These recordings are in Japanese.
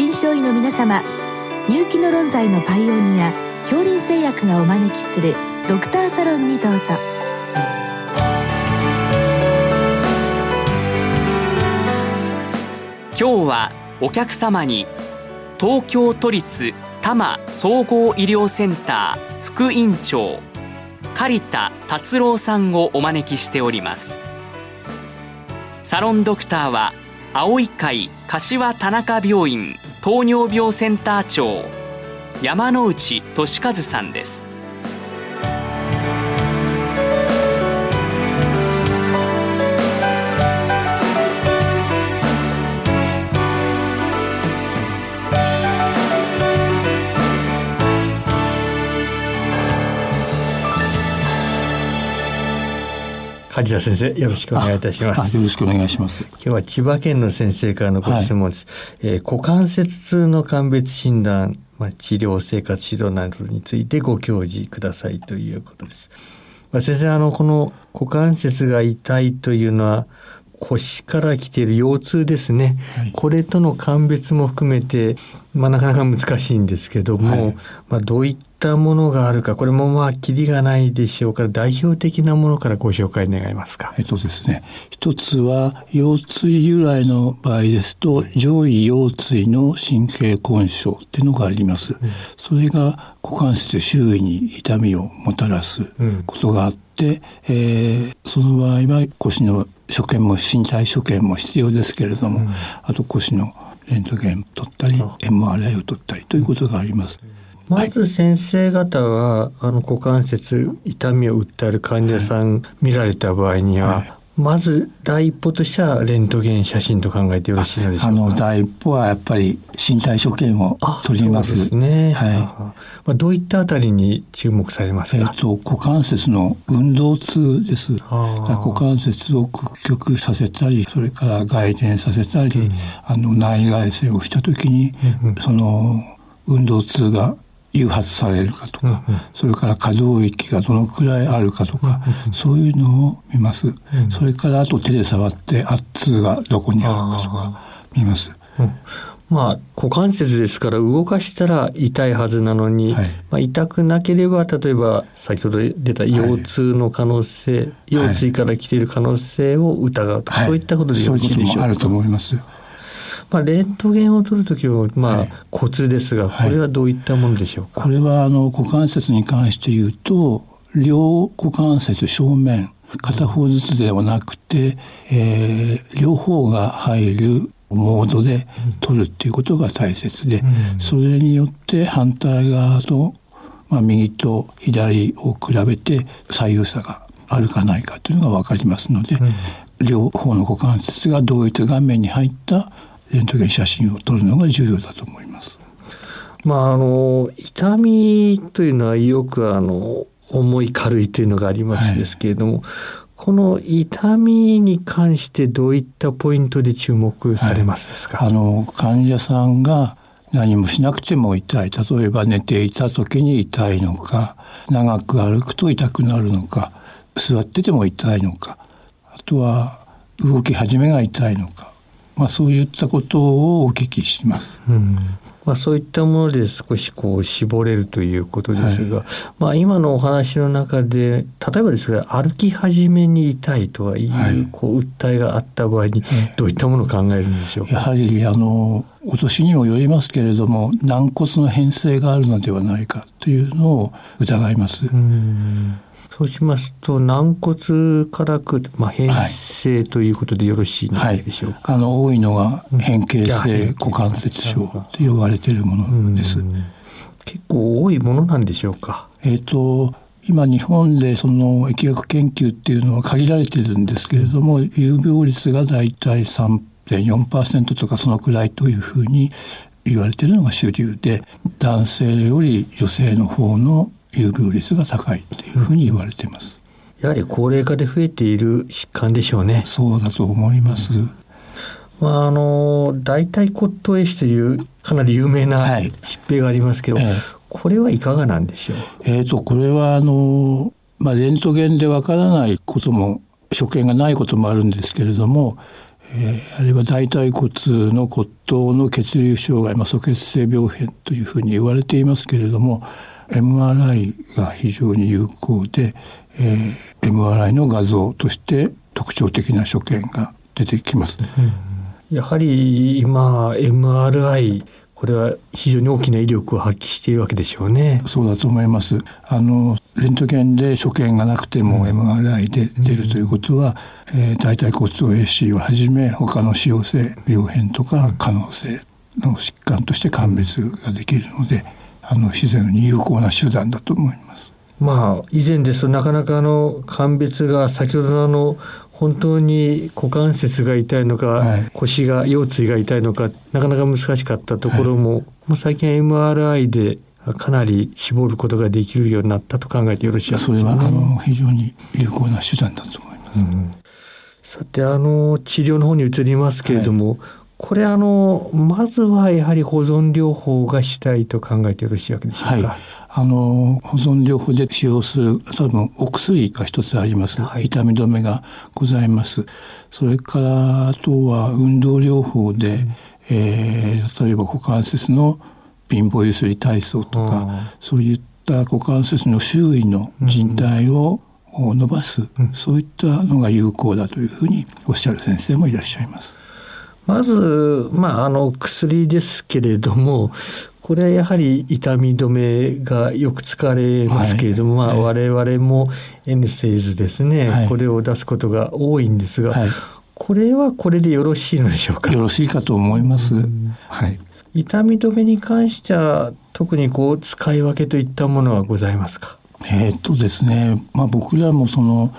臨床医の皆様入気の論剤のパイオニア恐林製薬がお招きするドクターサロンにどうぞ。今日はお客様に東京都立多摩総合医療センター副院長刈田達郎さんをお招きしております。サロンドクターは青い会柏田中病院糖尿病センター長山内俊和さんです。梶田先生よろしくお願いいたします。よろしくお願いします。今日は千葉県の先生からのご質問です、はい、えー、股関節痛の鑑別診断まあ、治療生活指導などについてご教示くださいということです。まあ、先生あのこの股関節が痛いというのは腰から来ている腰痛ですね、はい、これとの鑑別も含めて、まあ、なかなか難しいんですけども、はい、まあ、どういっったものがあるか、これもまあ、きりがないでしょうから、代表的なものからご紹介願いますか。えっとですね、一つは、腰椎由来の場合ですと、上位腰椎の神経根症っていうのがあります。うん、それが股関節周囲に痛みをもたらすことがあって、うん、えー、その場合は腰の所見も身体所見も必要ですけれども、うん、あと腰のレントゲン取ったり MRI を取ったりということがあります。まず先生方は、あの股関節痛みを訴える患者さん見られた場合には、はい、まず第一歩としてはレントゲン写真と考えてよろしいのでしょうか。あの第一歩はやっぱり身体所見を取ります。ですね。はい。まあどういったあたりに注目されますか？えっ、と股関節の運動痛です。股関節を屈曲させたり、それから外転させたり、うん、あの内外旋をしたときに、うんうん、その運動痛が誘発されるかとか、うんうん、それから可動域がどのくらいあるかとか、うんうん、そういうのを見ます、うん、それからあと手で触って圧痛がどこにあるかとか見ます。まあ股関節ですから動かしたら痛いはずなのに、はい、まあ、痛くなければ例えば先ほど出た腰痛の可能性、はい、腰椎から来ている可能性を疑うと、はい、そういったことでよろしいでしょうか？あると思います。まあ、レントゲンを取るときは、まあ、コツですが、これはどういったものでしょうか？これは、あの、股関節に関して言うと、両股関節正面、片方ずつではなくて、えー、両方が入るモードで取るっていうことが大切で、うん、それによって反対側と、まあ、右と左を比べて左右差があるかないかというのが分かりますので、うん、両方の股関節が同一顔面に入ったレントゲン写真を撮るのが重要だと思います。まあ、あの痛みというのはよくあの重い軽いというのがありますですけれども、はい、この痛みに関してどういったポイントで注目されますですか、はい、あの患者さんが何もしなくても痛い。例えば寝ていた時に痛いのか長く歩くと痛くなるのか座ってても痛いのかあとは動き始めが痛いのかまあ、そういったことをお聞きします。うん。まあ、そういったもので少しこう絞れるということですが、はい、まあ、今のお話の中で例えばですが歩き始めに痛いとはいう,、こう訴えがあった場合にどういったものを考えるんでしょう？か、やはりあのお年にもよりますけれども軟骨の変性があるのではないかというのを疑います。うんそうしますと軟骨からく、まあ、変性ということでよろしいのでしょうか、はい、あの多いのが変形性股関節症と呼ばれているものです。結構多いものなんでしょうか？えっ、ー、と今日本でその疫学研究っていうのは限られてるんですけれども有病率がだいたい3.4%とかそのくらいというふうに言われているのが主流で男性より女性の方の有病率が高いというふうに言われています。やはり高齢化で増えている疾患でしょうね。そうだと思います。うん、まああの大腿骨頭壊死というかなり有名な疾病がありますけど、はいえこれはいかがなんでしょう？えっ、ー、とこれはあのまあレントゲンでわからないことも所見がないこともあるんですけれども、えー、あるいは大腿骨の骨頭の血流障害、まあ、素血性病変というふうに言われていますけれども MRI が非常に有効で、えー、MRI の画像として特徴的な所見が出てきます。うん、やはり今 MRI これは非常に大きな威力を発揮しているわけでしょうね。そうだと思います。あのレントゲンで所見がなくても MRI で出るということは、うん、えー、大腿骨頭 AC をはじめ他の腫瘍性病変とか可能性の疾患として鑑別ができるので、あの非常に有効な手段だと思います。まあ以前ですとなかなかあの鑑別が先ほどのあの本当に股関節が痛いのか、はい、腰が腰椎が痛いのかなかなか難しかったところも、はい、もう最近 MRI でかなり絞ることができるようになったと考えてよろしいですか、ね、それはあの非常に有効な手段だと思います。うん、さてあの治療の方に移りますけれども、はい、これあのまずはやはり保存療法がしたいと考えてよろしいわけでしょうか。あの保存療法で使用する多分お薬が一つあります、はい、痛み止めがございます。それからあとは運動療法で、うん、えー、例えば股関節の貧乏ゆすり体操とかそういった股関節の周囲の人体を伸ばす、うん、そういったのが有効だというふうにおっしゃる先生もいらっしゃいます。まず、まあ、あの薬ですけれどもこれはやはり痛み止めがよく使われますけれども、はい、まあ、我々もエンセイズですね、はい、これを出すことが多いんですが、はい、これはこれでよろしいのでしょうか？よろしいかと思います。はい、痛み止めに関しては特にこう使い分けといったものはございますか？えー、っとですね、まあ、僕らもその、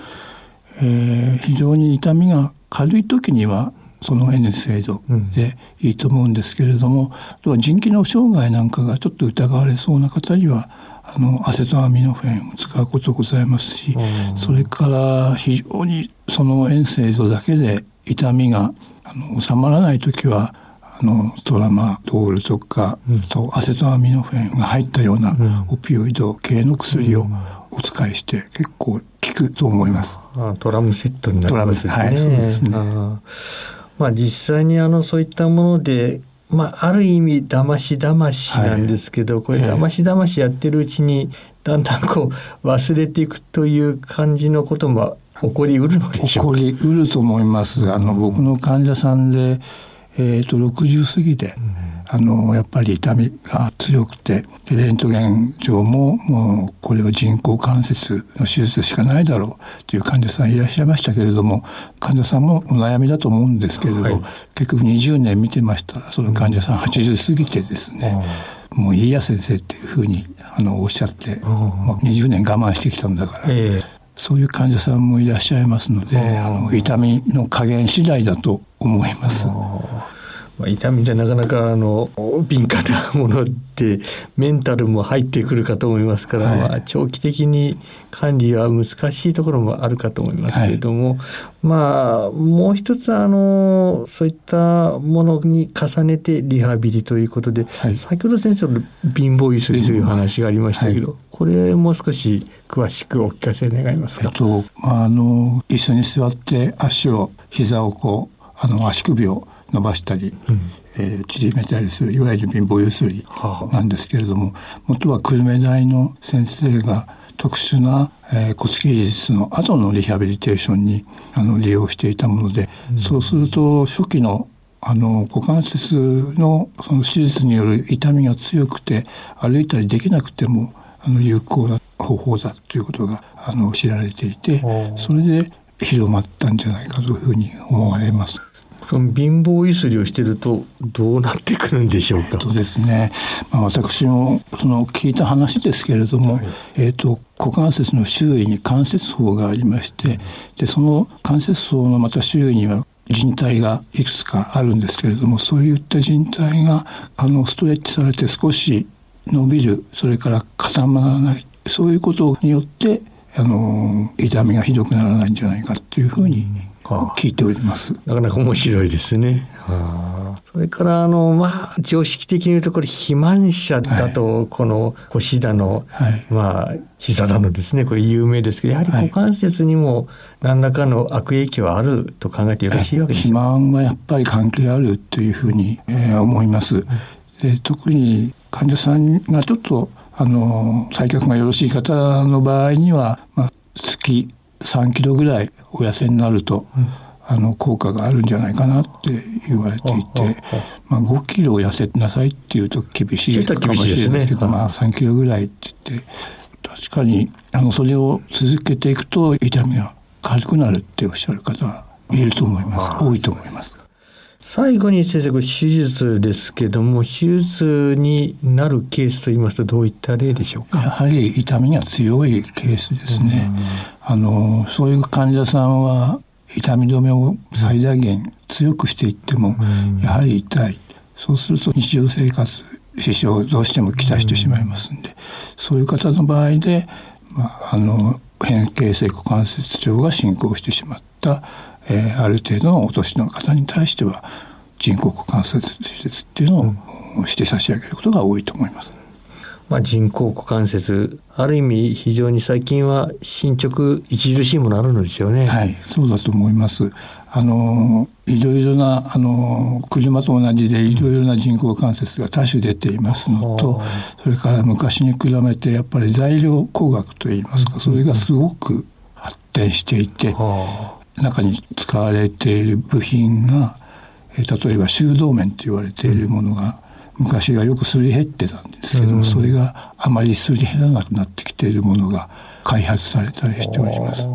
えー、非常に痛みが軽い時にはその N 制度でいいと思うんですけれども、うん、腎機能障害なんかがちょっと疑われそうな方にはあのアセトアミノフェンを使うことございますし、うん、それから非常にその N 製度だけで痛みがあの収まらない時はあのトラマドールとか、うん、とアセトアミノフェンが入ったようなオピオイド系の薬をお使いして結構効くと思います。あトラムセットになりますね。はい、そうですね。まあ、実際にあのそういったもので、まあ、ある意味だましだましなんですけど、はい、これだましだましやってるうちにだんだんこう忘れていくという感じのことも起こりうるのでしょうか？起こりうると思います。あの僕の患者さんで、えーと、と60過ぎで、うんあのやっぱり痛みが強くてレントゲン上ももうこれは人工関節の手術しかないだろうという患者さんいらっしゃいましたけれども患者さんもお悩みだと思うんですけれど、はい、結局20年見てましたらその患者さん80過ぎてですね、もういいや先生っていうふうにあのおっしゃって、まあ、20年我慢してきたんだから、えー、そういう患者さんもいらっしゃいますのであの痛みの加減次第だと思います。まあ、痛みでなかなかあの敏感なものってメンタルも入ってくるかと思いますから、はい、まあ、長期的に管理は難しいところもあるかと思いますけれども、はい、まあもう一つあのそういったものに重ねてリハビリということで、はい、先ほど先生の貧乏ゆすりという話がありましたけど、これもう少し詳しくお聞かせ願いますか？えっと、あの一緒に座って足を膝をこうあの足首を伸ばしたり、うん、えー、縮めたりするいわゆる貧乏ゆすりなんですけれども、はあ、元は久留米大の先生が特殊な、えー、骨切り術の後のリハビリテーションにあの利用していたもので、うん、そうすると初期のあの股関節のその手術による痛みが強くて歩いたりできなくてもあの有効な方法だということがあの知られていてそれで広まったんじゃないかというふうに思われます。その貧乏ゆすりをしてるとどうなってくるんでしょうか？そうですね。まあ、私もその聞いた話ですけれども、はい、えっ、と股関節の周囲に関節層がありまして、でその関節層のまた周囲には人体がいくつかあるんですけれども、そういった人体があのストレッチされて少し伸びる、それから固まらない、そういうことによってあの痛みがひどくならないんじゃないかというふうに聞いております。なかなか面白いですね。それからあのまあ常識的に言うとこれ肥満者だとこの腰だの、はい、まあ膝だのですね。これ有名ですけどやはり股関節にも何らかの悪影響はあると考えてよろしいわけです。か、肥満はやっぱり関係あるというふうに、えー、思います。で特に患者さんがちょっとあの採脚がよろしい方の場合には、まあ、月3キロぐらいお痩せになると、うん、あの効果があるんじゃないかなって言われていて、まあ、5キロ痩せなさいっていうと厳しいかもしれないですけど、ね、まあ、3キロぐらいって言って確かにあのそれを続けていくと痛みが軽くなるっておっしゃる方はいると思います。多いと思います。最後に先生これ手術ですけども手術になるケースといいますとどういった例でしょうか？やはり痛みが強いケースですね。あのそういう患者さんは痛み止めを最大限強くしていってもやはり痛い。そうすると日常生活支障をどうしてもきたしてしまいますんで、そういう方の場合で、まあ、あの変形性股関節症が進行してしまったえー、ある程度のお年の方に対しては人工股関節施設っていうのをして差し上げることが多いと思います。まあ、人工股関節ある意味非常に最近は進捗著しいものあるのですよね。はい、そうだと思います。あのいろいろなあの車と同じでいろいろな人工関節が多種出ていますのと、それから昔に比べてやっぱり材料工学といいますか、それがすごく発展していて、中に使われている部品が、えー、例えば修道面と言われているものが、昔はよくすり減ってたんですけども、うん、それがあまりすり減らなくなってきているものが開発されたりしております。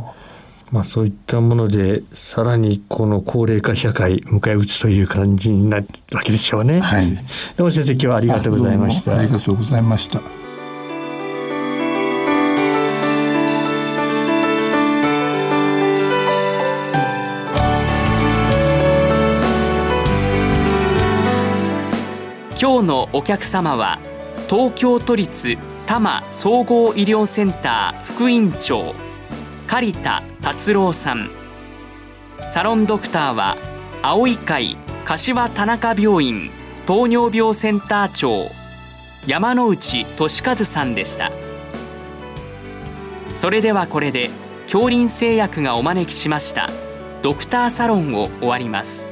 まあ、そういったものでさらにこの高齢化社会迎え撃つという感じになるわけでしょうね。はい。どうも先生今日はありがとうございました。ありがとうございました。今日のお客様は東京都立多摩総合医療センター副院長刈田達郎さん。サロンドクターは青い会柏田中病院糖尿病センター長山内俊和さんでした。それではこれで恐林製薬がお招きしましたドクターサロンを終わります。